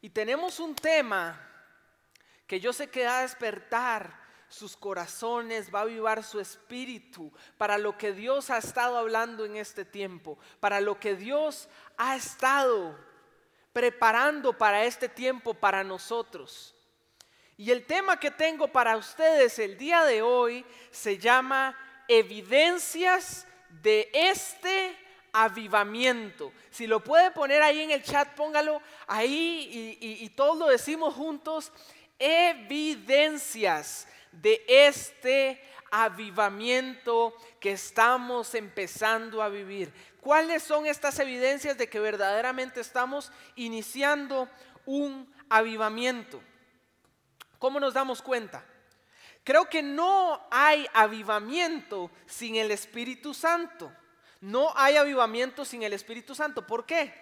Y tenemos un tema que yo sé que va a despertar sus corazones, va a avivar su espíritu para lo que Dios ha estado hablando en este tiempo, para lo que Dios ha estado preparando para este tiempo para nosotros. Y el tema que tengo para ustedes el día de hoy se llama evidencias de este avivamiento. Si lo puede poner ahí en el chat, póngalo ahí y, todos lo decimos juntos. Evidencias de este avivamiento que estamos empezando a vivir. ¿Cuáles son estas evidencias de que verdaderamente estamos iniciando un avivamiento? ¿Cómo nos damos cuenta? Creo que no hay avivamiento sin el Espíritu Santo. No hay avivamiento sin el Espíritu Santo. ¿Por qué?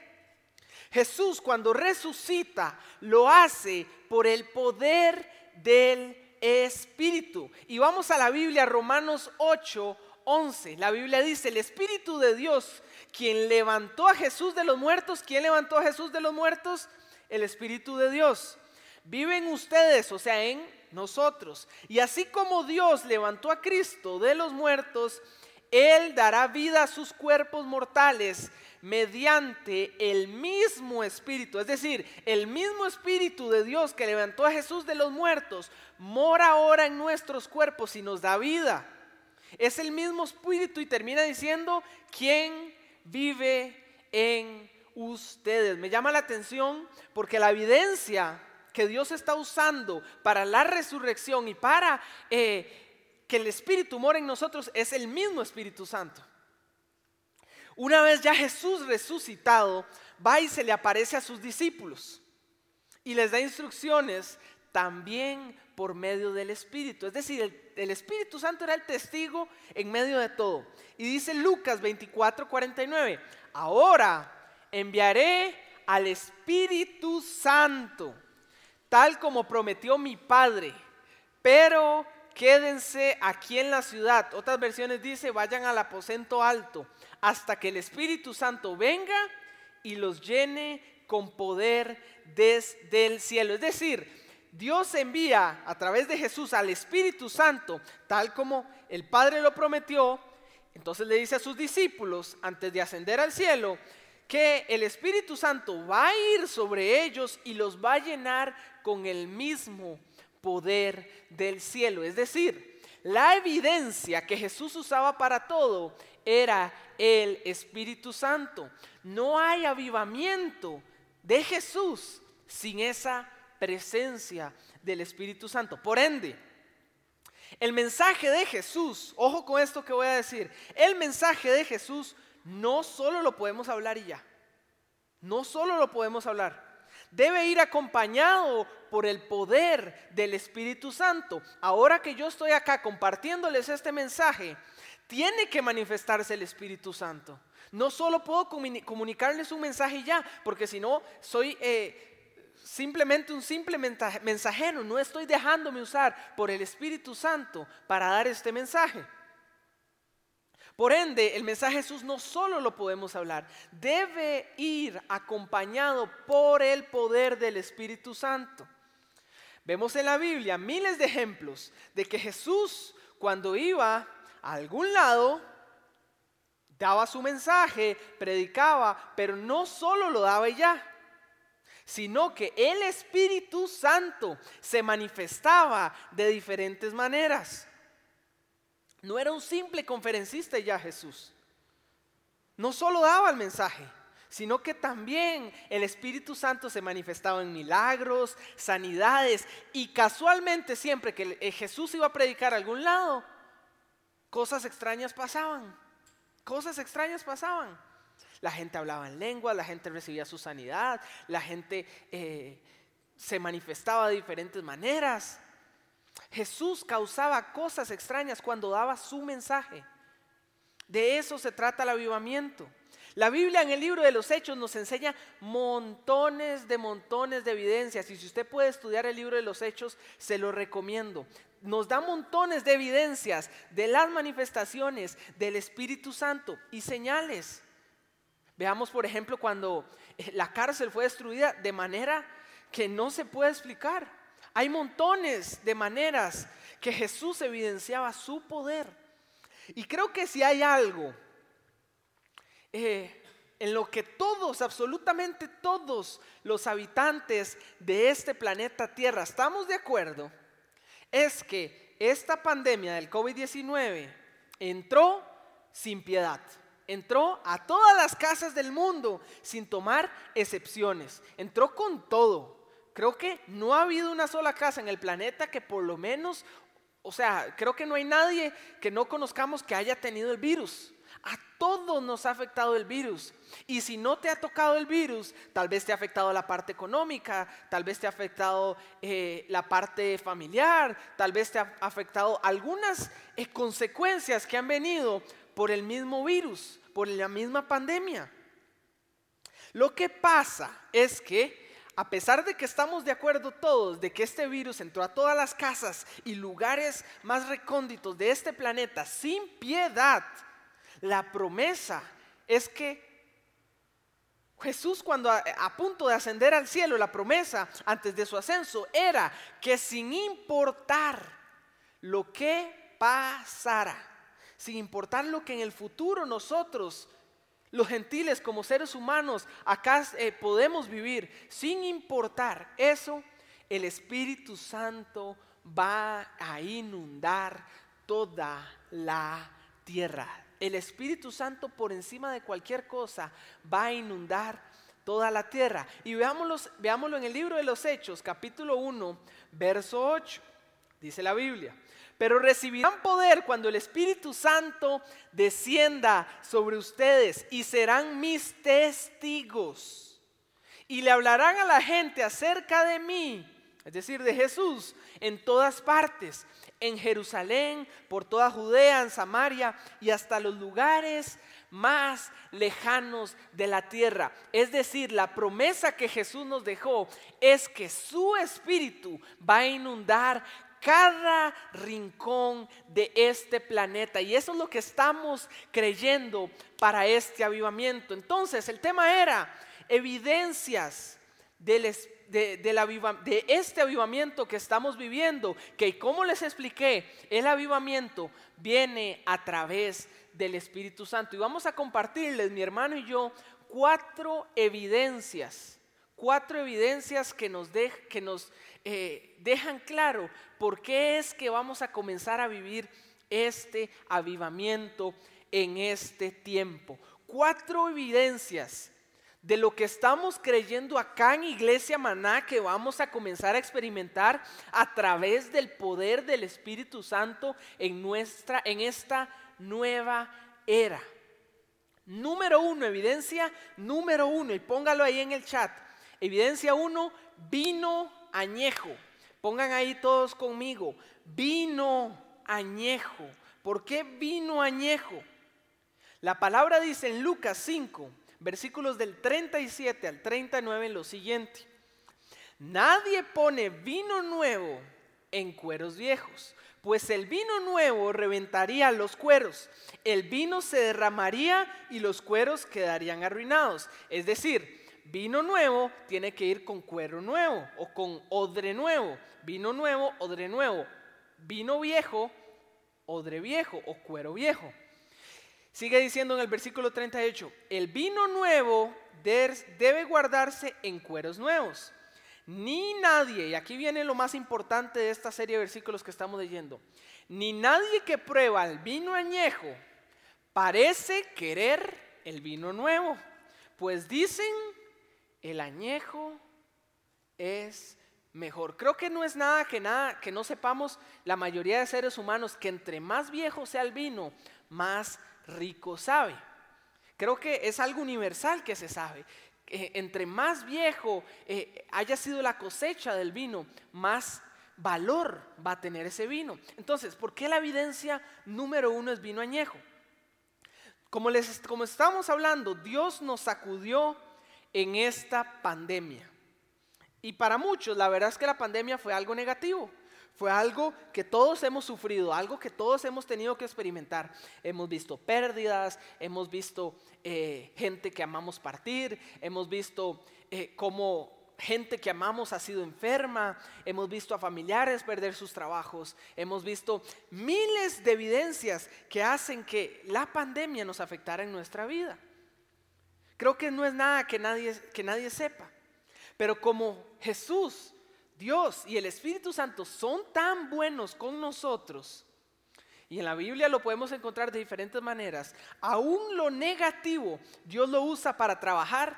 Jesús cuando resucita lo hace por el poder del Espíritu. Y vamos a la Biblia, Romanos 8, 11. La Biblia dice, el Espíritu de Dios, quien levantó a Jesús de los muertos, ¿quién levantó a Jesús de los muertos? El Espíritu de Dios. Viven ustedes, o sea, en nosotros. Y así como Dios levantó a Cristo de los muertos, Él dará vida a sus cuerpos mortales mediante el mismo Espíritu. Es decir, el mismo Espíritu de Dios que levantó a Jesús de los muertos mora ahora en nuestros cuerpos y nos da vida. Es el mismo Espíritu y termina diciendo, ¿quién vive en ustedes? Me llama la atención porque la evidencia que Dios está usando para la resurrección y para eh, que el Espíritu mora en nosotros es el mismo Espíritu Santo. Una vez ya Jesús resucitado, va y se le aparece a sus discípulos y les da instrucciones también por medio del Espíritu. Es decir, el, Espíritu Santo era el testigo en medio de todo. Y dice Lucas 24, 49, ahora enviaré al Espíritu Santo tal como prometió mi Padre, pero quédense aquí en la ciudad. Otras versiones dice, vayan al aposento alto hasta que el Espíritu Santo venga y los llene con poder desde el cielo. Es decir, Dios envía a través de Jesús al Espíritu Santo, tal como el Padre lo prometió. Entonces le dice a sus discípulos, antes de ascender al cielo, que el Espíritu Santo va a ir sobre ellos y los va a llenar con el mismo poder del cielo. Es decir, la evidencia que Jesús usaba para todo era el Espíritu Santo. No hay avivamiento de Jesús sin esa presencia del Espíritu Santo. Por ende, el mensaje de Jesús, ojo con esto que voy a decir, el mensaje de Jesús no solo lo podemos hablar y ya. No solo lo podemos hablar. Debe ir acompañado por el poder del Espíritu Santo. Ahora que yo estoy acá compartiéndoles este mensaje, tiene que manifestarse el Espíritu Santo. No solo puedo comunicarles un mensaje ya, porque si no, soy eh, simplemente un simple mensajero. No estoy dejándome usar por el Espíritu Santo para dar este mensaje. Por ende, el mensaje de Jesús no solo lo podemos hablar, debe ir acompañado por el poder del Espíritu Santo. Vemos en la Biblia miles de ejemplos de que Jesús cuando iba a algún lado, daba su mensaje, predicaba, pero no solo lo daba ya, sino que el Espíritu Santo se manifestaba de diferentes maneras. No era un simple conferencista ya Jesús. No solo daba el mensaje, sino que también el Espíritu Santo se manifestaba en milagros, sanidades y casualmente siempre que eh, Jesús iba a predicar a algún lado, cosas extrañas pasaban. Cosas extrañas pasaban. La gente hablaba en lengua, la gente recibía su sanidad, la gente eh, se manifestaba de diferentes maneras. Jesús causaba cosas extrañas cuando daba su mensaje. De eso se trata el avivamiento. La Biblia en el libro de los Hechos nos enseña montones de montones de evidencias y si usted puede estudiar el libro de los Hechos, se lo recomiendo. Nos da montones de evidencias de las manifestaciones del Espíritu Santo y señales. Veamos, por ejemplo, cuando la cárcel fue destruida de manera que no se puede explicar. Hay montones de maneras que Jesús evidenciaba su poder. Y creo que si hay algo eh, en lo que todos, absolutamente todos los habitantes de este planeta Tierra estamos de acuerdo, es que esta pandemia del COVID-19 entró sin piedad. Entró a todas las casas del mundo sin tomar excepciones. Entró con todo. Creo que no ha habido una sola casa en el planeta que por lo menos, o sea, creo que no hay nadie que no conozcamos que haya tenido el virus. A todos nos ha afectado el virus. Y si no te ha tocado el virus, tal vez te ha afectado la parte económica, tal vez te ha afectado eh, la parte familiar, tal vez te ha afectado algunas eh, consecuencias que han venido por el mismo virus, por la misma pandemia. Lo que pasa es que a pesar de que estamos de acuerdo todos de que este virus entró a todas las casas y lugares más recónditos de este planeta sin piedad, la promesa es que Jesús cuando a, punto de ascender al cielo, la promesa antes de su ascenso era que sin importar lo que pasara, sin importar lo que en el futuro nosotros, los gentiles como seres humanos, acá eh, podemos vivir, sin importar eso, el Espíritu Santo va a inundar toda la tierra. El Espíritu Santo por encima de cualquier cosa va a inundar toda la tierra. Y veámoslo, veámoslo en el libro de los Hechos, capítulo 1, verso 8. Dice la Biblia pero recibirán poder cuando el Espíritu Santo descienda sobre ustedes y serán mis testigos. Y le hablarán a la gente acerca de mí, es decir, de Jesús, en todas partes, en Jerusalén, por toda Judea, en Samaria y hasta los lugares más lejanos de la tierra. Es decir, la promesa que Jesús nos dejó es que su espíritu va a inundar cada rincón de este planeta. Y eso es lo que estamos creyendo para este avivamiento. Entonces, el tema era evidencias de, este avivamiento que estamos viviendo, que como les expliqué, el avivamiento viene a través del Espíritu Santo. Y vamos a compartirles, mi hermano y yo, cuatro evidencias, cuatro evidencias que nos, que nos eh, dejan claro por qué es que vamos a comenzar a vivir este avivamiento en este tiempo. Cuatro evidencias de lo que estamos creyendo acá en Iglesia Maná que vamos a comenzar a experimentar a través del poder del Espíritu Santo en nuestra en esta nueva era. Número uno, evidencia número uno, y póngalo ahí en el chat. Evidencia uno, vino añejo. Pongan ahí todos conmigo. Vino añejo. ¿Por qué vino añejo? La palabra dice en Lucas 5, versículos del 37 al 39 lo siguiente. Nadie pone vino nuevo en cueros viejos, pues el vino nuevo reventaría los cueros, el vino se derramaría y los cueros quedarían arruinados. Es decir, Vino nuevo tiene que ir con cuero nuevo o con odre nuevo. Vino nuevo, odre nuevo. Vino viejo, odre viejo o cuero viejo. Sigue diciendo en el versículo 38, el vino nuevo debe guardarse en cueros nuevos. Ni nadie, y aquí viene lo más importante de esta serie de versículos que estamos leyendo, ni nadie que prueba el vino añejo parece querer el vino nuevo, pues dicen el añejo es mejor. Creo que no es nada que nada que no sepamos la mayoría de seres humanos que entre más viejo sea el vino, más rico sabe. Creo que es algo universal que se sabe. entre más viejo eh, haya sido la cosecha del vino, más valor va a tener ese vino. Entonces, ¿por qué la evidencia número uno es vino añejo? Como, les, como estamos hablando, Dios nos sacudió en esta pandemia. Y para muchos, la verdad es que la pandemia fue algo negativo. Fue algo que todos hemos sufrido, algo que todos hemos tenido que experimentar. Hemos visto pérdidas, hemos visto eh, gente que amamos partir, hemos visto eh, cómo gente que amamos ha sido enferma, hemos visto a familiares perder sus trabajos, hemos visto miles de evidencias que hacen que la pandemia nos afectara en nuestra vida. Creo que no es nada que nadie, que nadie sepa, pero como Jesús, Dios y el Espíritu Santo son tan buenos con nosotros, y en la Biblia lo podemos encontrar de diferentes maneras, aún lo negativo Dios lo usa para trabajar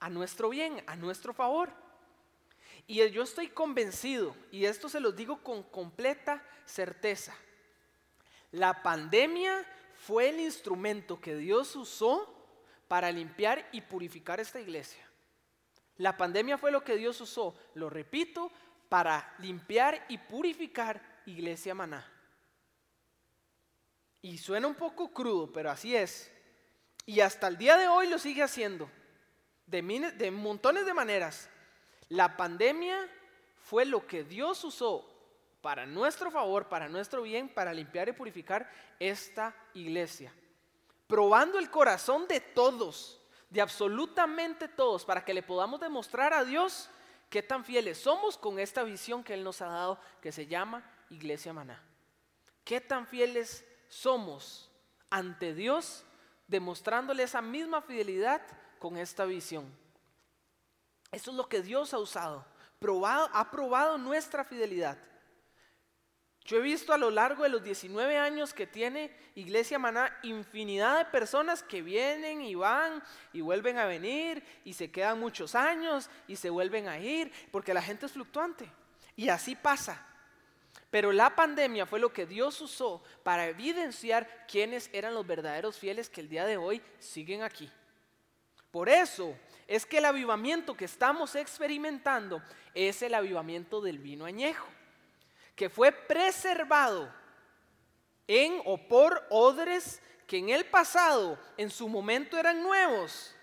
a nuestro bien, a nuestro favor. Y yo estoy convencido, y esto se los digo con completa certeza, la pandemia fue el instrumento que Dios usó para limpiar y purificar esta iglesia. La pandemia fue lo que Dios usó, lo repito, para limpiar y purificar Iglesia Maná. Y suena un poco crudo, pero así es. Y hasta el día de hoy lo sigue haciendo de, montones de maneras. La pandemia fue lo que Dios usó para nuestro favor, para nuestro bien, para limpiar y purificar esta iglesia. Probando el corazón de todos, de absolutamente todos, para que le podamos demostrar a Dios qué tan fieles somos con esta visión que Él nos ha dado, que se llama Iglesia Maná. Qué tan fieles somos ante Dios, demostrándole esa misma fidelidad con esta visión. Eso es lo que Dios ha usado. Probado, ha probado nuestra fidelidad. Yo he visto a lo largo de los 19 años que tiene Iglesia Maná infinidad de personas que vienen y van y vuelven a venir y se quedan muchos años y se vuelven a ir porque la gente es fluctuante. Y así pasa. Pero la pandemia fue lo que Dios usó para evidenciar quiénes eran los verdaderos fieles que el día de hoy siguen aquí. Por eso es que el avivamiento que estamos experimentando es el avivamiento del vino añejo, que fue preservado en o por odres que en el pasado, en su momento eran nuevos.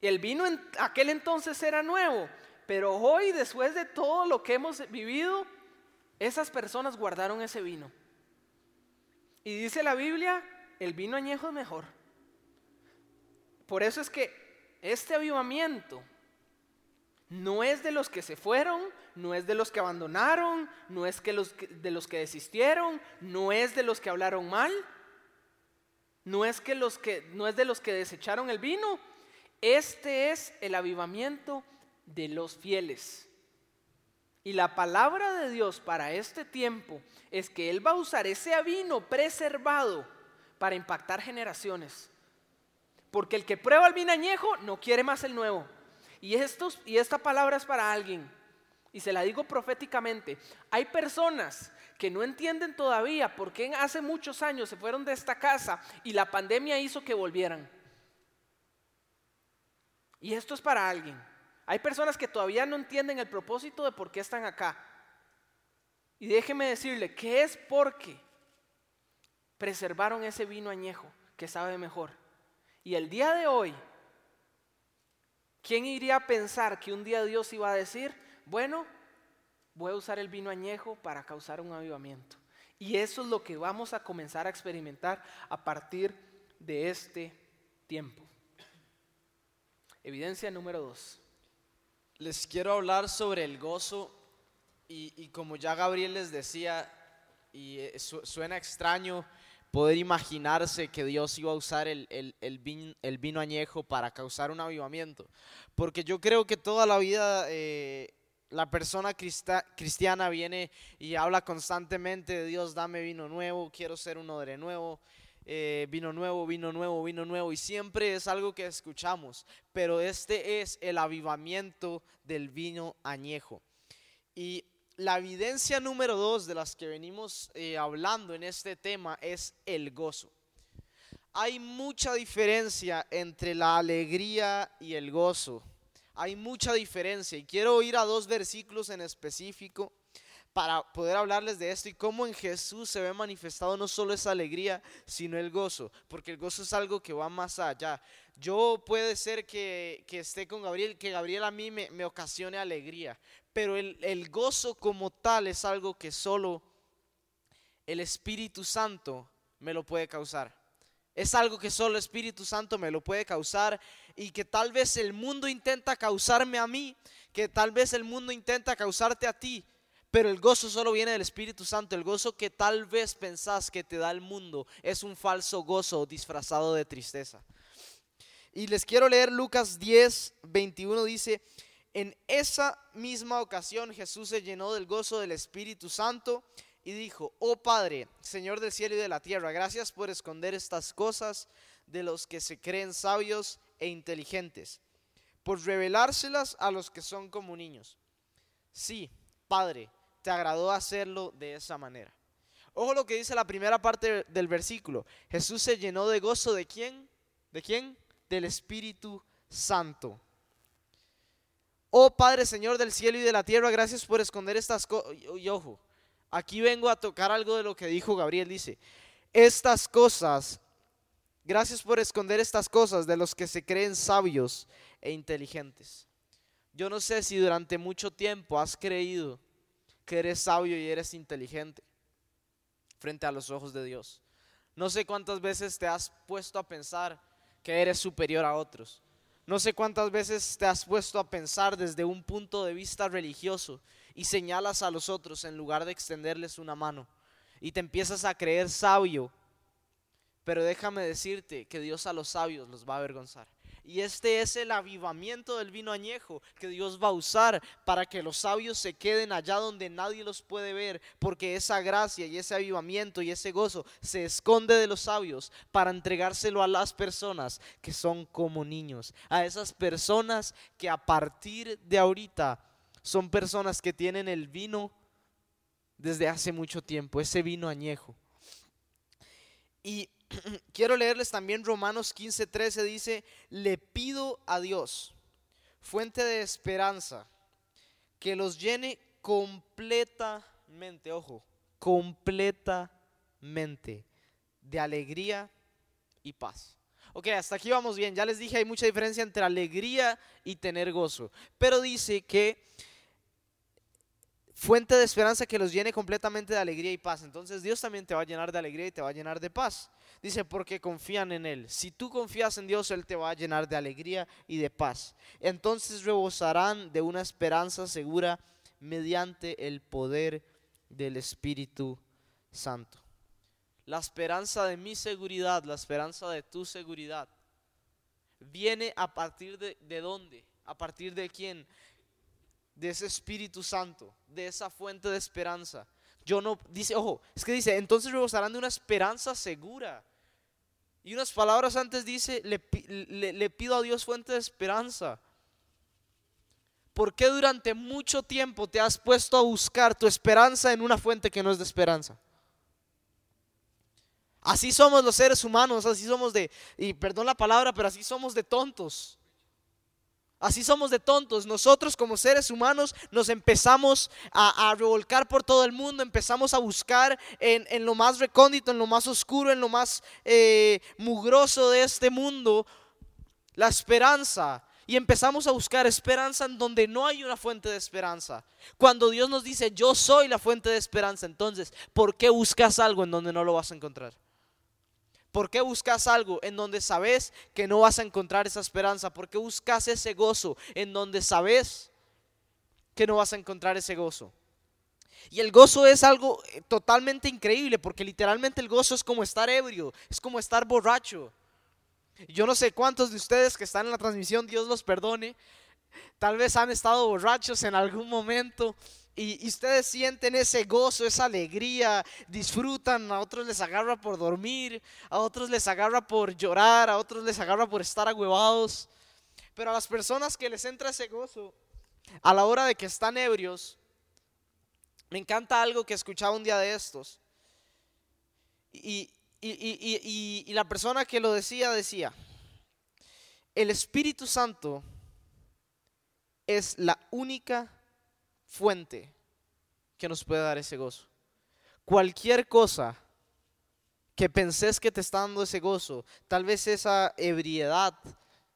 El vino en aquel entonces era nuevo, pero hoy, después de todo lo que hemos vivido, esas personas guardaron ese vino. Y dice la Biblia, el vino añejo es mejor. Por eso es que este avivamiento no es de los que se fueron, no es de los que abandonaron, no es que los, de los que desistieron, no es de los que hablaron mal, no es, que los que, no es de los que desecharon el vino. Este es el avivamiento de los fieles. Y la palabra de Dios para este tiempo es que Él va a usar ese vino preservado para impactar generaciones. Porque el que prueba el vino añejo no quiere más el nuevo. Y, estos, y esta palabra es para alguien. Y se la digo proféticamente. Hay personas que no entienden todavía por qué hace muchos años se fueron de esta casa y la pandemia hizo que volvieran. Y esto es para alguien. Hay personas que todavía no entienden el propósito de por qué están acá. Y déjeme decirle que es porque preservaron ese vino añejo que sabe mejor. Y el día de hoy, ¿quién iría a pensar que un día Dios iba a decir, bueno, voy a usar el vino añejo para causar un avivamiento? Y eso es lo que vamos a comenzar a experimentar a partir de este tiempo. Evidencia número dos. Les quiero hablar sobre el gozo y, como ya Gabriel les decía, y eh, suena extraño, poder imaginarse que Dios iba a usar el, vino, añejo para causar un avivamiento. Porque yo creo que toda la vida eh, la persona cristiana viene y habla constantemente de Dios, dame vino nuevo, quiero ser uno de nuevo. Eh, vino nuevo, vino nuevo, vino nuevo, y siempre es algo que escuchamos, pero este es el avivamiento del vino añejo. Y la evidencia número dos de las que venimos eh, hablando en este tema es el gozo. Hay mucha diferencia entre la alegría y el gozo. Hay mucha diferencia y quiero ir a dos versículos en específico para poder hablarles de esto y cómo en Jesús se ve manifestado no solo esa alegría, sino el gozo, porque el gozo es algo que va más allá. Yo puede ser que, esté con Gabriel, que Gabriel a mí me, me ocasione alegría, pero el, gozo como tal es algo que solo el Espíritu Santo me lo puede causar. Es algo que solo el Espíritu Santo me lo puede causar y que tal vez el mundo intenta causarme a mí, que tal vez el mundo intenta causarte a ti, pero el gozo solo viene del Espíritu Santo. El gozo que tal vez pensás que te da el mundo es un falso gozo disfrazado de tristeza. Y les quiero leer Lucas 10, 21 dice, en esa misma ocasión Jesús se llenó del gozo del Espíritu Santo y dijo, oh Padre, Señor del cielo y de la tierra, gracias por esconder estas cosas de los que se creen sabios e inteligentes, por revelárselas a los que son como niños. Sí, Padre, te agradó hacerlo de esa manera. Ojo lo que dice la primera parte del versículo. Jesús se llenó de gozo de quién? ¿De quién? Del Espíritu Santo. Oh Padre Señor del cielo y de la tierra, gracias por esconder estas cosas. Y ojo, aquí vengo a tocar algo de lo que dijo Gabriel. Dice, estas cosas, gracias por esconder estas cosas de los que se creen sabios e inteligentes. Yo no sé si durante mucho tiempo has creído que eres sabio y eres inteligente frente a los ojos de Dios. No sé cuántas veces te has puesto a pensar que eres superior a otros. No sé cuántas veces te has puesto a pensar desde un punto de vista religioso y señalas a los otros en lugar de extenderles una mano y te empiezas a creer sabio. Pero déjame decirte que Dios a los sabios los va a avergonzar. Y este es el avivamiento del vino añejo que Dios va a usar para que los sabios se queden allá donde nadie los puede ver, porque esa gracia y ese avivamiento y ese gozo se esconde de los sabios para entregárselo a las personas que son como niños, a esas personas que a partir de ahorita son personas que tienen el vino desde hace mucho tiempo, ese vino añejo. Y quiero leerles también Romanos 15:13 dice, le pido a Dios, fuente de esperanza, que los llene completamente, ojo, completamente de alegría y paz. Ok, hasta aquí vamos bien. Ya les dije, hay mucha diferencia entre alegría y tener gozo. Pero dice que fuente de esperanza que los llene completamente de alegría y paz. Entonces Dios también te va a llenar de alegría y te va a llenar de paz. Dice, porque confían en Él. Si tú confías en Dios, Él te va a llenar de alegría y de paz. Entonces rebosarán de una esperanza segura mediante el poder del Espíritu Santo. La esperanza de mi seguridad, la esperanza de tu seguridad, viene a partir de, de dónde? ¿A partir de quién? de ese Espíritu Santo, de esa fuente de esperanza. Yo no, dice, ojo, es que dice, entonces rebosarán de una esperanza segura. Y unas palabras antes dice, le, pido a Dios fuente de esperanza. ¿Por qué durante mucho tiempo te has puesto a buscar tu esperanza en una fuente que no es de esperanza? Así somos los seres humanos, así somos de, y perdón la palabra, pero así somos de tontos. Así somos de tontos. Nosotros como seres humanos nos empezamos a, revolcar por todo el mundo, empezamos a buscar en, lo más recóndito, en lo más oscuro, en lo más eh, mugroso de este mundo, la esperanza. Y empezamos a buscar esperanza en donde no hay una fuente de esperanza. Cuando Dios nos dice, yo soy la fuente de esperanza, entonces, ¿por qué buscas algo en donde no lo vas a encontrar? ¿Por qué buscas algo en donde sabes que no vas a encontrar esa esperanza? ¿Por qué buscas ese gozo en donde sabes que no vas a encontrar ese gozo? Y el gozo es algo eh, totalmente increíble porque literalmente el gozo es como estar ebrio, es como estar borracho. Yo no sé cuántos de ustedes que están en la transmisión, Dios los perdone, tal vez han estado borrachos en algún momento y, ustedes sienten ese gozo, esa alegría, disfrutan, a otros les agarra por dormir, a otros les agarra por llorar, a otros les agarra por estar agüevados. Pero a las personas que les entra ese gozo, a la hora de que están ebrios, me encanta algo que escuchaba un día de estos. Y, y la persona que lo decía decía, el Espíritu Santo es la única fuente que nos puede dar ese gozo. Cualquier cosa que penses que te está dando ese gozo, tal vez esa ebriedad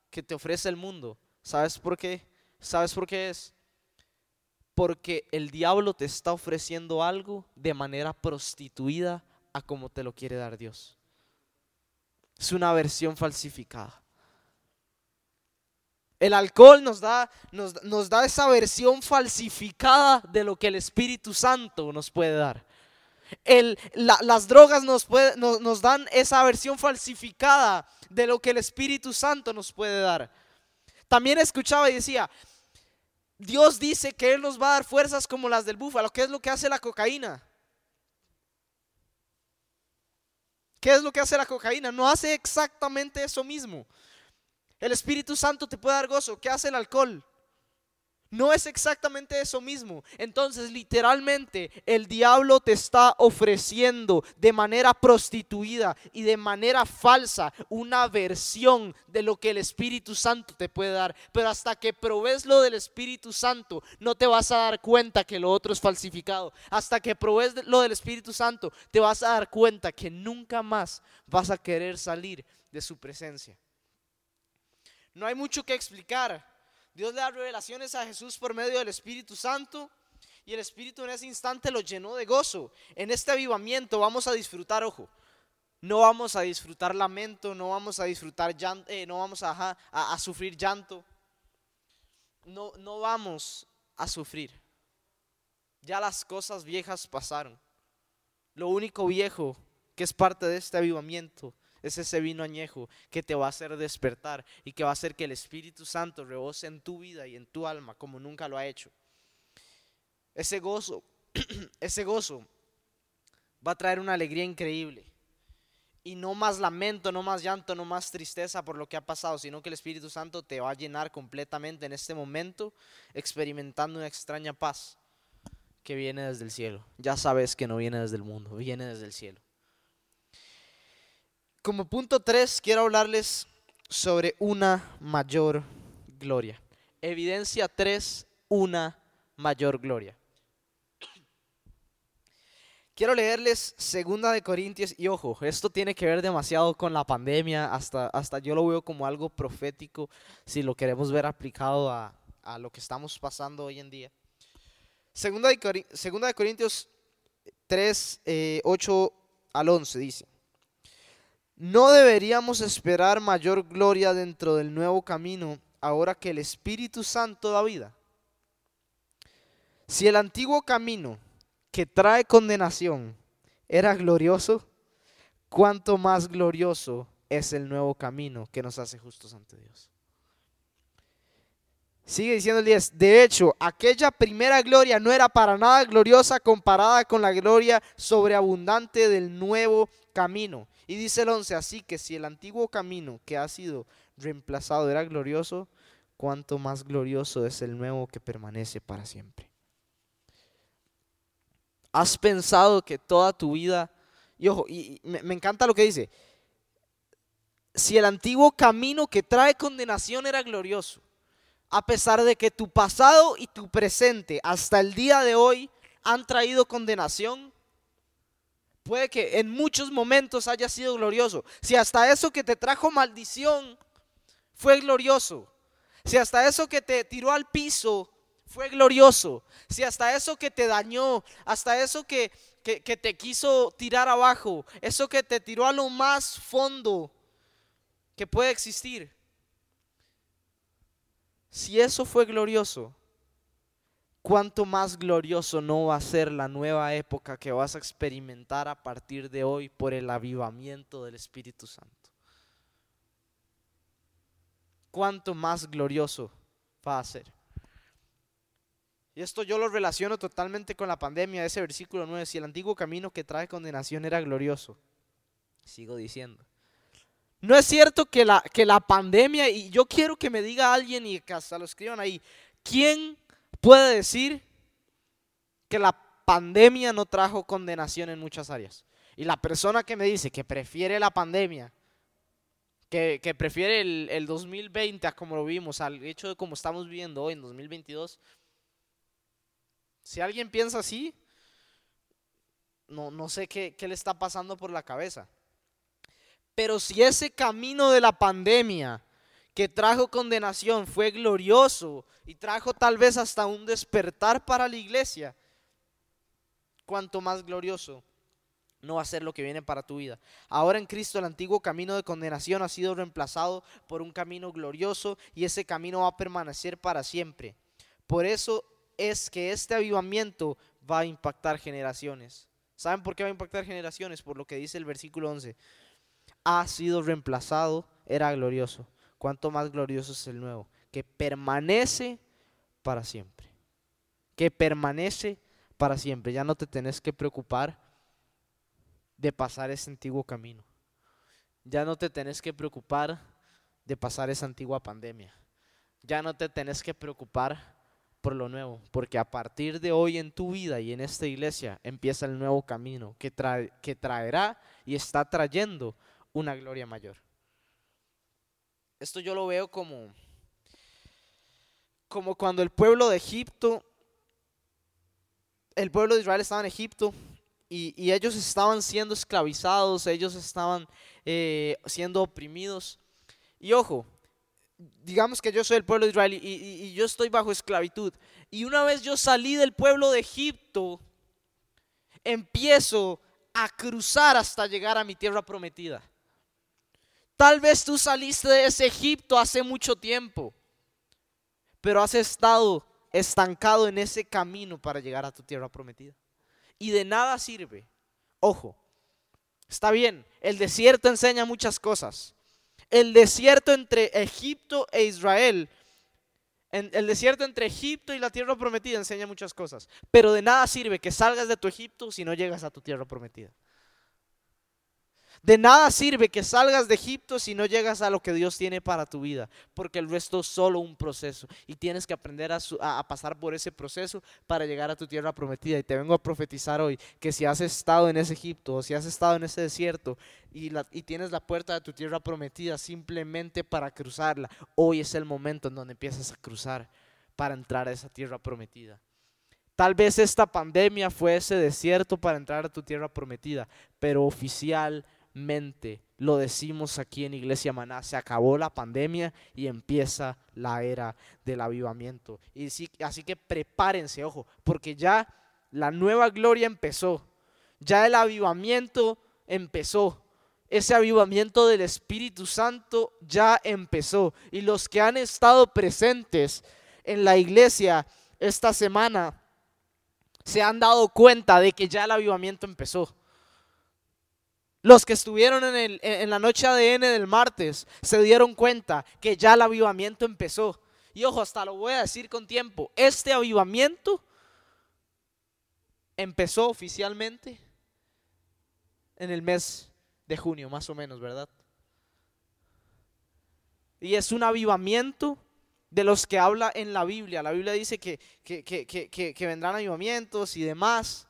que te ofrece el mundo, ¿sabes por qué? ¿Sabes por qué es? Porque el diablo te está ofreciendo algo de manera prostituida a como te lo quiere dar Dios. Es una versión falsificada. El alcohol nos da, nos, da esa versión falsificada de lo que el Espíritu Santo nos puede dar. El, las drogas nos, nos dan esa versión falsificada de lo que el Espíritu Santo nos puede dar. También escuchaba y decía, Dios dice que Él nos va a dar fuerzas como las del búfalo. ¿Qué es lo que hace la cocaína? ¿Qué es lo que hace la cocaína? No hace exactamente eso mismo. El Espíritu Santo te puede dar gozo. ¿Qué hace el alcohol? No es exactamente eso mismo. Entonces, literalmente, el diablo te está ofreciendo de manera prostituida y de manera falsa una versión de lo que el Espíritu Santo te puede dar. Pero hasta que probes lo del Espíritu Santo, no te vas a dar cuenta que lo otro es falsificado. Hasta que probes lo del Espíritu Santo, te vas a dar cuenta que nunca más vas a querer salir de su presencia. No hay mucho que explicar. Dios le da revelaciones a Jesús por medio del Espíritu Santo y el Espíritu en ese instante lo llenó de gozo. En este avivamiento vamos a disfrutar, ojo, no vamos a disfrutar lamento, no vamos a disfrutar llanto, eh, no vamos a, a, sufrir llanto, no, no vamos a sufrir. Ya las cosas viejas pasaron. Lo único viejo que es parte de este avivamiento es ese vino añejo que te va a hacer despertar y que va a hacer que el Espíritu Santo rebose en tu vida y en tu alma como nunca lo ha hecho. Ese gozo, ese gozo va a traer una alegría increíble. Y no más lamento, no más llanto, no más tristeza por lo que ha pasado, sino que el Espíritu Santo te va a llenar completamente en este momento, experimentando una extraña paz que viene desde el cielo. Ya sabes que no viene desde el mundo, viene desde el cielo. Como punto 3, quiero hablarles sobre una mayor gloria. Evidencia 3, una mayor gloria. Quiero leerles segunda de Corintios y ojo, esto tiene que ver demasiado con la pandemia, hasta, hasta yo lo veo como algo profético si lo queremos ver aplicado a, lo que estamos pasando hoy en día. Segunda de, Corintios 3, 8 eh, al 11 dice. ¿No deberíamos esperar mayor gloria dentro del nuevo camino ahora que el Espíritu Santo da vida? Si el antiguo camino que trae condenación era glorioso, cuánto más glorioso es el nuevo camino que nos hace justos ante Dios. Sigue diciendo el 10, de hecho, aquella primera gloria no era para nada gloriosa comparada con la gloria sobreabundante del nuevo camino. Y dice el 11, así que si el antiguo camino que ha sido reemplazado era glorioso, cuánto más glorioso es el nuevo que permanece para siempre. ¿Has pensado que toda tu vida, y ojo, y me, me encanta lo que dice, si el antiguo camino que trae condenación era glorioso, a pesar de que tu pasado y tu presente hasta el día de hoy han traído condenación, puede que en muchos momentos haya sido glorioso. Si hasta eso que te trajo maldición fue glorioso. Si hasta eso que te tiró al piso fue glorioso. Si hasta eso que te dañó, hasta eso que, que, que te quiso tirar abajo, eso que te tiró a lo más fondo que puede existir. Si eso fue glorioso, cuánto más glorioso no va a ser la nueva época que vas a experimentar a partir de hoy por el avivamiento del Espíritu Santo. Cuánto más glorioso va a ser. Y esto yo lo relaciono totalmente con la pandemia, ese versículo 9, si el antiguo camino que trae condenación era glorioso. Sigo diciendo. No es cierto que la, que la pandemia, y yo quiero que me diga alguien y que hasta lo escriban ahí, ¿quién puede decir que la pandemia no trajo condenación en muchas áreas. Y la persona que me dice que prefiere la pandemia, que, prefiere el, 2020 a como lo vimos, al hecho de como estamos viviendo hoy en 2022, si alguien piensa así, no, no sé qué, qué le está pasando por la cabeza. Pero si ese camino de la pandemia que trajo condenación fue glorioso y trajo tal vez hasta un despertar para la iglesia, cuanto más glorioso no va a ser lo que viene para tu vida. Ahora en Cristo el antiguo camino de condenación ha sido reemplazado por un camino glorioso y ese camino va a permanecer para siempre. Por eso es que este avivamiento va a impactar generaciones. ¿Saben por qué va a impactar generaciones? Por lo que dice el versículo 11. Ha sido reemplazado, era glorioso. ¿Cuánto más glorioso es el nuevo? Que permanece para siempre. Que permanece para siempre. Ya no te tenés que preocupar de pasar ese antiguo camino. Ya no te tenés que preocupar de pasar esa antigua pandemia. Ya no te tenés que preocupar por lo nuevo, porque a partir de hoy en tu vida y en esta iglesia empieza el nuevo camino que, trae, que traerá y está trayendo una gloria mayor. Esto yo lo veo como, como cuando el pueblo de Egipto, el pueblo de Israel estaba en Egipto y, ellos estaban siendo esclavizados, ellos estaban eh, siendo oprimidos. Y ojo, digamos que yo soy el pueblo de Israel y, y, yo estoy bajo esclavitud. Y una vez yo salí del pueblo de Egipto, empiezo a cruzar hasta llegar a mi tierra prometida. Tal vez tú saliste de ese Egipto hace mucho tiempo, pero has estado estancado en ese camino para llegar a tu tierra prometida y de nada sirve. Ojo, está bien, el desierto enseña muchas cosas. El desierto entre Egipto e Israel, el desierto entre Egipto y la tierra prometida enseña muchas cosas. Pero de nada sirve que salgas de tu Egipto si no llegas a tu tierra prometida. De nada sirve que salgas de Egipto si no llegas a lo que Dios tiene para tu vida, porque el resto es solo un proceso y tienes que aprender a, pasar por ese proceso para llegar a tu tierra prometida. Y te vengo a profetizar hoy que si has estado en ese Egipto o si has estado en ese desierto y, y tienes la puerta de tu tierra prometida simplemente para cruzarla, hoy es el momento en donde empiezas a cruzar para entrar a esa tierra prometida. Tal vez esta pandemia fue ese desierto para entrar a tu tierra prometida, pero oficial mente lo decimos aquí en Iglesia Maná, se acabó la pandemia y empieza la era del avivamiento. Y así que prepárense, ojo, porque ya la nueva gloria empezó, ya el avivamiento empezó. Ese avivamiento del Espíritu Santo ya empezó. Y los que han estado presentes en la iglesia esta semana se han dado cuenta de que ya el avivamiento empezó. Los que estuvieron en, la noche ADN del martes se dieron cuenta que ya el avivamiento empezó. Y ojo, hasta lo voy a decir con tiempo. Este avivamiento empezó oficialmente en el mes de junio, más o menos, ¿verdad? Y es un avivamiento de los que habla en la Biblia. La Biblia dice que, que, que vendrán avivamientos y demás.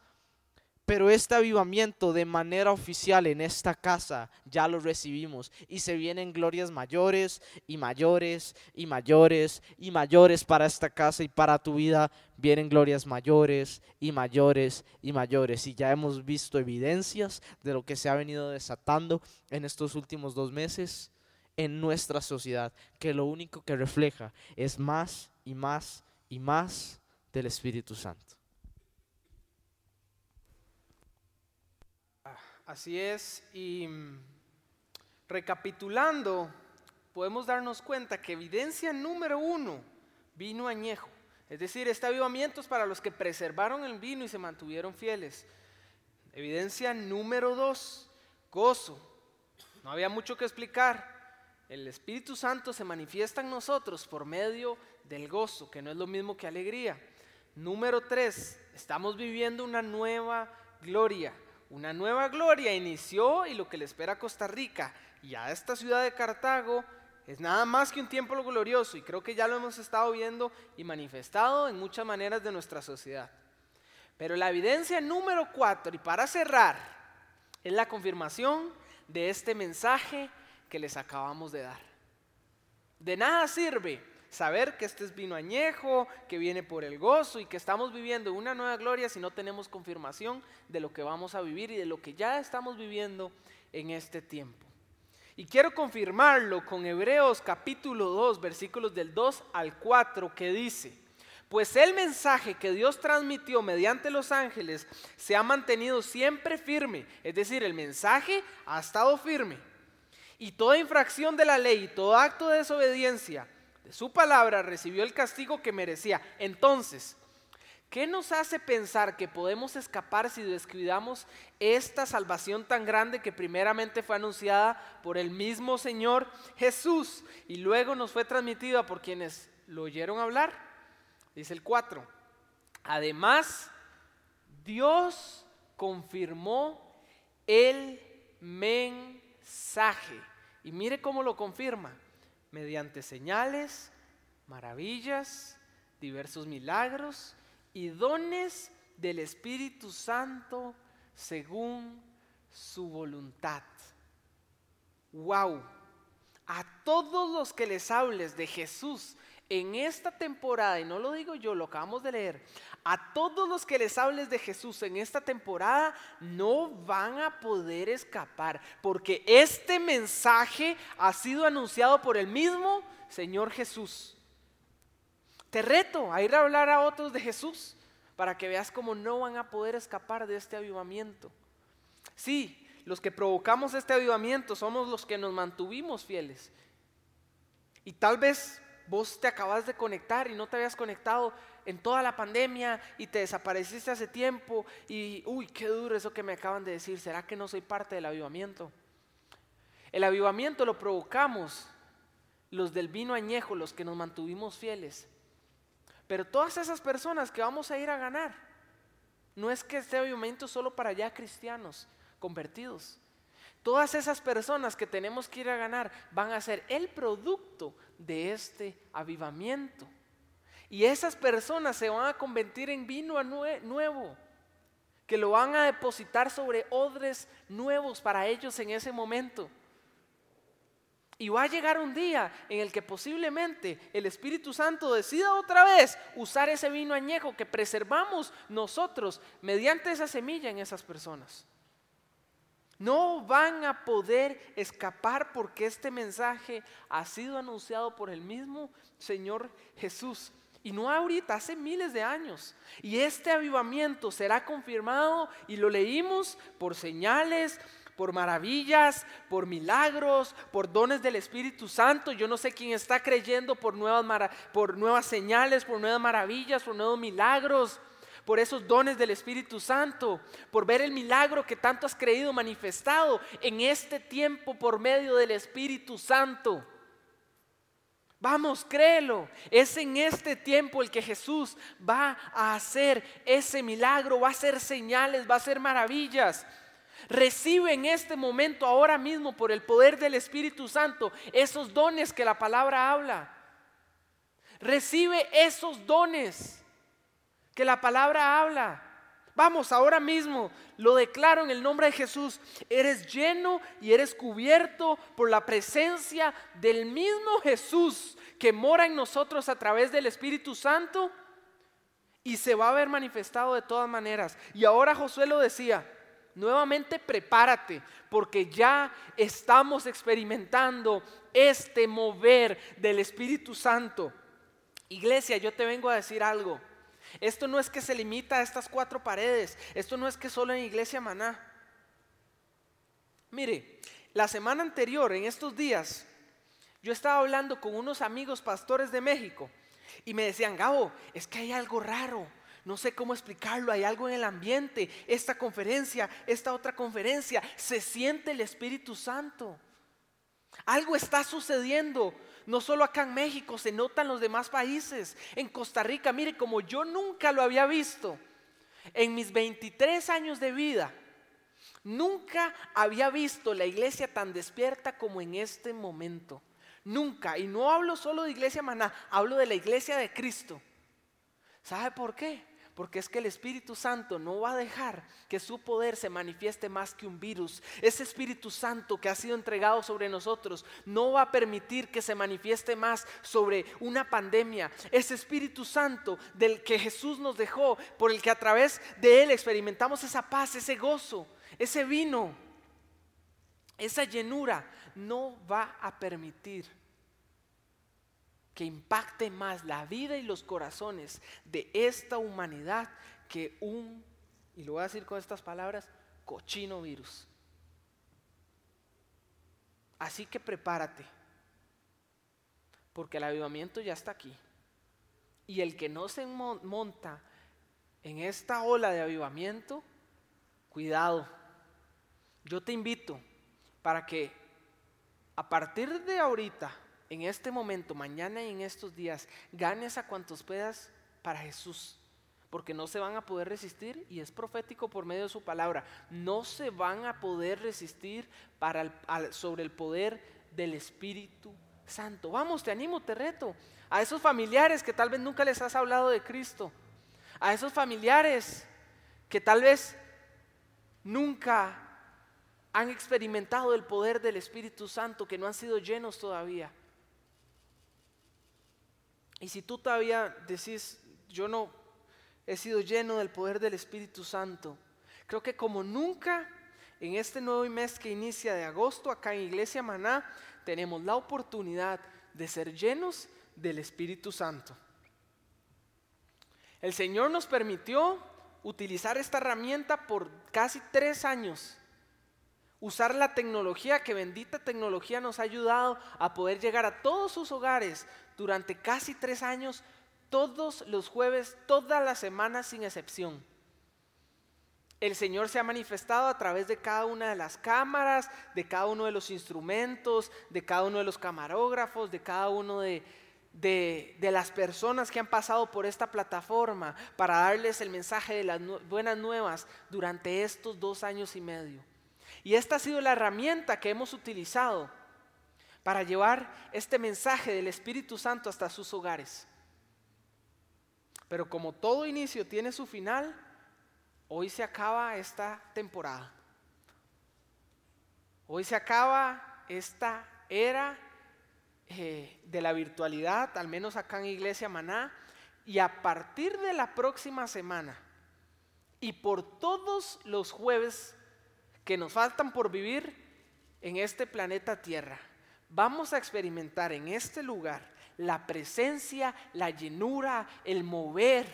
Pero este avivamiento de manera oficial en esta casa ya lo recibimos y se vienen glorias mayores y mayores y mayores y mayores para esta casa y para tu vida. Vienen glorias mayores y mayores y mayores. Y ya hemos visto evidencias de lo que se ha venido desatando en estos últimos dos meses en nuestra sociedad, que lo único que refleja es más y más y más del Espíritu Santo. Así es, y mm, recapitulando, podemos darnos cuenta que evidencia número uno, vino añejo. Es decir, este avivamiento es para los que preservaron el vino y se mantuvieron fieles. Evidencia número dos, gozo. No había mucho que explicar. El Espíritu Santo se manifiesta en nosotros por medio del gozo, que no es lo mismo que alegría. Número tres, estamos viviendo una nueva gloria. Una nueva gloria inició y lo que le espera a Costa Rica y a esta ciudad de Cartago es nada más que un tiempo glorioso y creo que ya lo hemos estado viendo y manifestado en muchas maneras de nuestra sociedad. Pero la evidencia número cuatro, y para cerrar, es la confirmación de este mensaje que les acabamos de dar. De nada sirve saber que este es vino añejo, que viene por el gozo y que estamos viviendo una nueva gloria si no tenemos confirmación de lo que vamos a vivir y de lo que ya estamos viviendo en este tiempo. Y quiero confirmarlo con Hebreos capítulo 2, versículos del 2 al 4, que dice, Pues el mensaje que Dios transmitió mediante los ángeles se ha mantenido siempre firme. Es decir, el mensaje ha estado firme. Y toda infracción de la ley y todo acto de desobediencia su palabra recibió el castigo que merecía. Entonces, ¿qué nos hace pensar que podemos escapar si descuidamos esta salvación tan grande que primeramente fue anunciada por el mismo Señor Jesús y luego nos fue transmitida por quienes lo oyeron hablar? Dice el 4. Además, Dios confirmó el mensaje. Y mire cómo lo confirma. Mediante señales, maravillas, diversos milagros y dones del Espíritu Santo según su voluntad. Wow. A todos los que les hables de Jesús en esta temporada, y no lo digo yo, lo acabamos de leer, a todos los que les hables de Jesús en esta temporada no van a poder escapar, porque este mensaje ha sido anunciado por el mismo Señor Jesús. Te reto a ir a hablar a otros de Jesús para que veas cómo no van a poder escapar de este avivamiento. Sí, los que provocamos este avivamiento somos los que nos mantuvimos fieles. Y tal vez vos te acabas de conectar y no te habías conectado en toda la pandemia y te desapareciste hace tiempo y, uy, qué duro eso que me acaban de decir, ¿será que no soy parte del avivamiento? El avivamiento lo provocamos los del vino añejo, los que nos mantuvimos fieles. Pero todas esas personas que vamos a ir a ganar, no es que este avivamiento solo para ya cristianos convertidos. Todas esas personas que tenemos que ir a ganar van a ser el producto de este avivamiento. Y esas personas se van a convertir en vino nuevo, que lo van a depositar sobre odres nuevos para ellos en ese momento. Y va a llegar un día en el que posiblemente el Espíritu Santo decida otra vez usar ese vino añejo que preservamos nosotros mediante esa semilla en esas personas. No van a poder escapar porque este mensaje ha sido anunciado por el mismo Señor Jesús. Y no ahorita, hace miles de años. Y este avivamiento será confirmado, y lo leímos, por señales, por maravillas, por milagros, por dones del Espíritu Santo. Yo no sé quién está creyendo por nuevas, por nuevas señales, por nuevas maravillas, por nuevos milagros por esos dones del Espíritu Santo, por ver el milagro que tanto has creído manifestado en este tiempo por medio del Espíritu Santo. Vamos, créelo. Es en este tiempo el que Jesús va a hacer ese milagro, va a hacer señales, va a hacer maravillas. Recibe en este momento, ahora mismo, por el poder del Espíritu Santo, esos dones que la palabra habla. Recibe esos dones que la palabra habla. Vamos, ahora mismo lo declaro en el nombre de Jesús. Eres lleno y eres cubierto por la presencia del mismo Jesús que mora en nosotros a través del Espíritu Santo y se va a ver manifestado de todas maneras. Y ahora Josué lo decía, nuevamente prepárate porque ya estamos experimentando este mover del Espíritu Santo. Iglesia, yo te vengo a decir algo. Esto no es que se limita a estas cuatro paredes. Esto no es que solo en Iglesia Maná. Mire, la semana anterior, en estos días, yo estaba hablando con unos amigos pastores de México y me decían, Gabo, es que hay algo raro. No sé cómo explicarlo, hay algo en el ambiente, esta conferencia, esta otra conferencia, se siente el Espíritu Santo. Algo está sucediendo. No solo acá en México, se nota en los demás países. En Costa Rica, mire, como yo nunca lo había visto, en mis 23 años de vida, nunca había visto la iglesia tan despierta como en este momento. Nunca. Y no hablo solo de iglesia maná, hablo de la iglesia de Cristo. ¿Sabe por qué? Porque es que el Espíritu Santo no va a dejar que su poder se manifieste más que un virus. Ese Espíritu Santo que ha sido entregado sobre nosotros no va a permitir que se manifieste más sobre una pandemia. Ese Espíritu Santo del que Jesús nos dejó, por el que a través de él experimentamos esa paz, ese gozo, ese vino, esa llenura, no va a permitir que impacte más la vida y los corazones de esta humanidad que un, y lo voy a decir con estas palabras, cochino virus. Así que prepárate, porque el avivamiento ya está aquí. Y el que no se monta en esta ola de avivamiento, cuidado. Yo te invito para que a partir de ahorita, en este momento, mañana y en estos días, ganes a cuantos puedas para Jesús. Porque no se van a poder resistir, y es profético por medio de su palabra, no se van a poder resistir para sobre el poder del Espíritu Santo. Vamos, te animo, te reto. A esos familiares que tal vez nunca les has hablado de Cristo. A esos familiares que tal vez nunca han experimentado el poder del Espíritu Santo, que no han sido llenos todavía. Y si tú todavía decís, yo no he sido lleno del poder del Espíritu Santo, creo que como nunca en este nuevo mes que inicia de agosto acá en Iglesia Maná, tenemos la oportunidad de ser llenos del Espíritu Santo. El Señor nos permitió utilizar esta herramienta por casi tres años. Usar la tecnología, que bendita tecnología nos ha ayudado a poder llegar a todos sus hogares durante casi tres años, todos los jueves, todas las semanas sin excepción. El Señor se ha manifestado a través de cada una de las cámaras, de cada uno de los instrumentos, de cada uno de los camarógrafos, de cada uno de, de, las personas que han pasado por esta plataforma para darles el mensaje de las buenas nuevas durante estos dos años y medio. Y esta ha sido la herramienta que hemos utilizado para llevar este mensaje del Espíritu Santo hasta sus hogares. Pero como todo inicio tiene su final, hoy se acaba esta temporada. Hoy se acaba esta era eh, de la virtualidad, al menos acá en Iglesia Maná, y a partir de la próxima semana y por todos los jueves que nos faltan por vivir en este planeta Tierra, vamos a experimentar en este lugar la presencia, la llenura, el mover.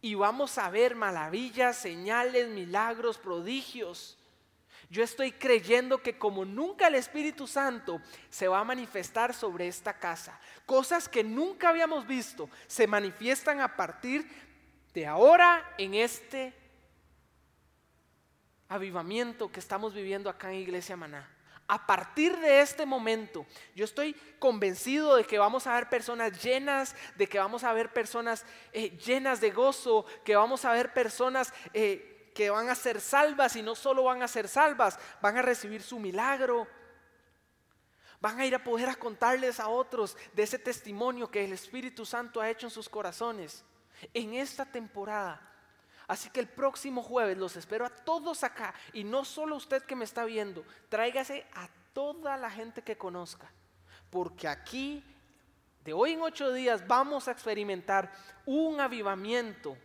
Y vamos a ver maravillas, señales, milagros, prodigios. Yo estoy creyendo que como nunca el Espíritu Santo se va a manifestar sobre esta casa, cosas que nunca habíamos visto se manifiestan a partir de ahora en este avivamiento que estamos viviendo acá en Iglesia Maná. A partir de este momento, yo estoy convencido de que vamos a ver personas llenas, de que vamos a ver personas eh, llenas de gozo, que vamos a ver personas... Eh, que van a ser salvas y no solo van a ser salvas, van a recibir su milagro. Van a ir a poder contarles a otros de ese testimonio que el Espíritu Santo ha hecho en sus corazones en esta temporada. Así que el próximo jueves los espero a todos acá y no solo usted que me está viendo, tráigase a toda la gente que conozca, porque aquí de hoy en ocho días vamos a experimentar un avivamiento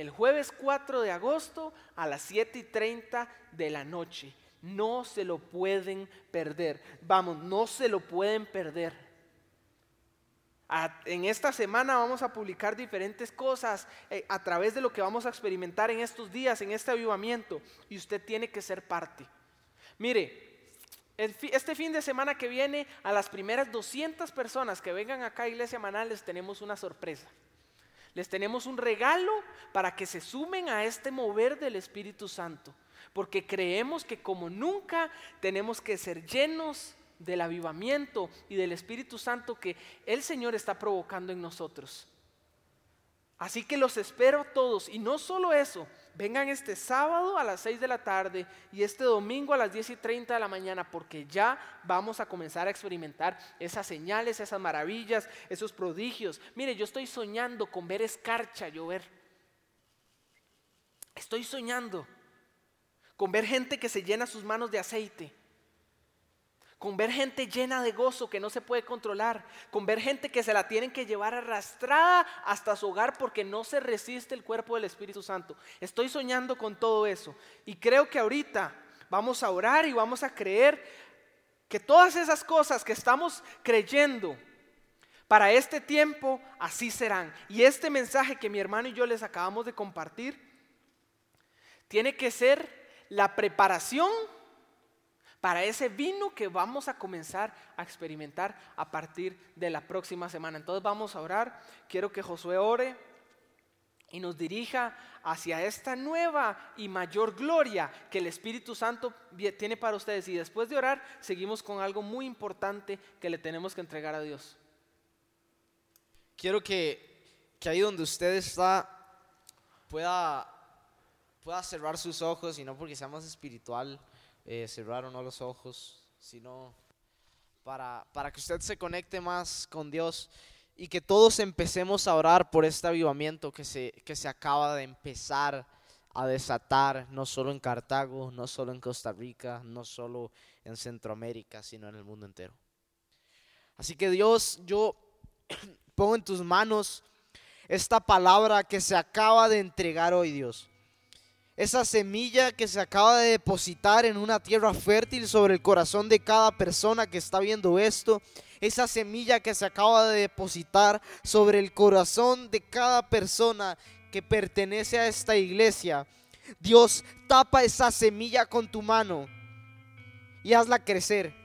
el jueves 4 de agosto a las 7 y 30 de la noche. No se lo pueden perder. Vamos, no se lo pueden perder. En esta semana vamos a publicar diferentes cosas eh, a través de lo que vamos a experimentar en estos días, en este avivamiento. Y usted tiene que ser parte. Mire, este fin de semana que viene, a las primeras 200 personas que vengan acá a Iglesia Manal les tenemos una sorpresa. Les tenemos un regalo para que se sumen a este mover del Espíritu Santo, porque creemos que como nunca tenemos que ser llenos del avivamiento y del Espíritu Santo que el Señor está provocando en nosotros. Así que los espero a todos y no solo eso, vengan este sábado a las 6 de la tarde y este domingo a las 10 y 30 de la mañana, porque ya vamos a comenzar a experimentar esas señales, esas maravillas, esos prodigios. Mire, yo estoy soñando con ver escarcha llover. Estoy soñando con ver gente que se llena sus manos de aceite con ver gente llena de gozo que no se puede controlar, con ver gente que se la tienen que llevar arrastrada hasta su hogar porque no se resiste el cuerpo del Espíritu Santo. Estoy soñando con todo eso y creo que ahorita vamos a orar y vamos a creer que todas esas cosas que estamos creyendo Para este tiempo así serán. Y este mensaje que mi hermano y yo les acabamos de compartir tiene que ser la preparación para ese vino que vamos a comenzar a experimentar a partir de la próxima semana. Entonces vamos a orar. Quiero que Josué ore y nos dirija hacia esta nueva y mayor gloria que el Espíritu Santo tiene para ustedes. Y después de orar, seguimos con algo muy importante que le tenemos que entregar a Dios quiero que, que ahí donde usted está pueda, pueda cerrar sus ojos, y no porque sea más espiritual, eh, cerrar o no los ojos, sino para, para que usted se conecte más con Dios y que todos empecemos a orar por este avivamiento que se, que se acaba de empezar a desatar, no solo en Cartago, no solo en Costa Rica, no solo en Centroamérica, sino en el mundo entero. Así que Dios, yo pongo en tus manos esta palabra que se acaba de entregar hoy, Dios. Esa semilla que se acaba de depositar en una tierra fértil sobre el corazón de cada persona que está viendo esto. Esa semilla que se acaba de depositar sobre el corazón de cada persona que pertenece a esta iglesia. Dios, tapa esa semilla con tu mano y hazla crecer.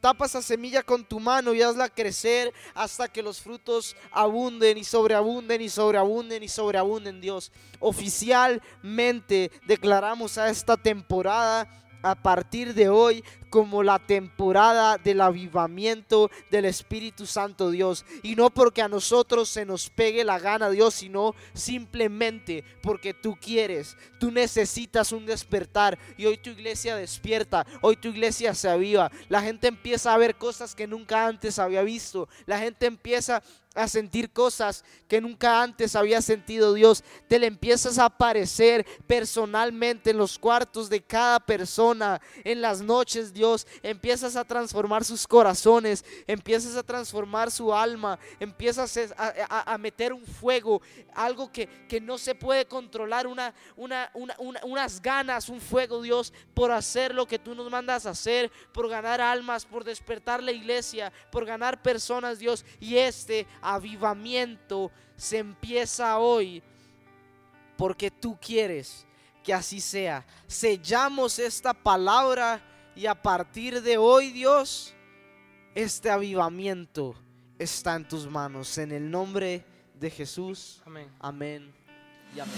Tapa esa semilla con tu mano y hazla crecer hasta que los frutos abunden y sobreabunden y sobreabunden y sobreabunden, Dios. Oficialmente declaramos a esta temporada a partir de hoy como la temporada del avivamiento del Espíritu Santo Dios. Y no porque a nosotros se nos pegue la gana Dios, sino simplemente porque tú quieres, tú necesitas un despertar. Y hoy tu iglesia despierta, hoy tu iglesia se aviva. La gente empieza a ver cosas que nunca antes había visto. La gente empieza a sentir cosas que nunca antes había sentido Dios. Te le empiezas a aparecer personalmente en los cuartos de cada persona, en las noches, Dios. Empiezas a transformar sus corazones, empiezas a transformar su alma, empiezas a, meter un fuego, algo que, que, no se puede controlar, una, una, unas ganas, un fuego, Dios, por hacer lo que tú nos mandas a hacer, por ganar almas, por despertar la iglesia, por ganar personas, Dios. Y este avivamiento se empieza hoy porque tú quieres que así sea. Sellamos esta palabra y a partir de hoy, Dios, este avivamiento está en tus manos. En el nombre de Jesús. Amén. Amén y amén.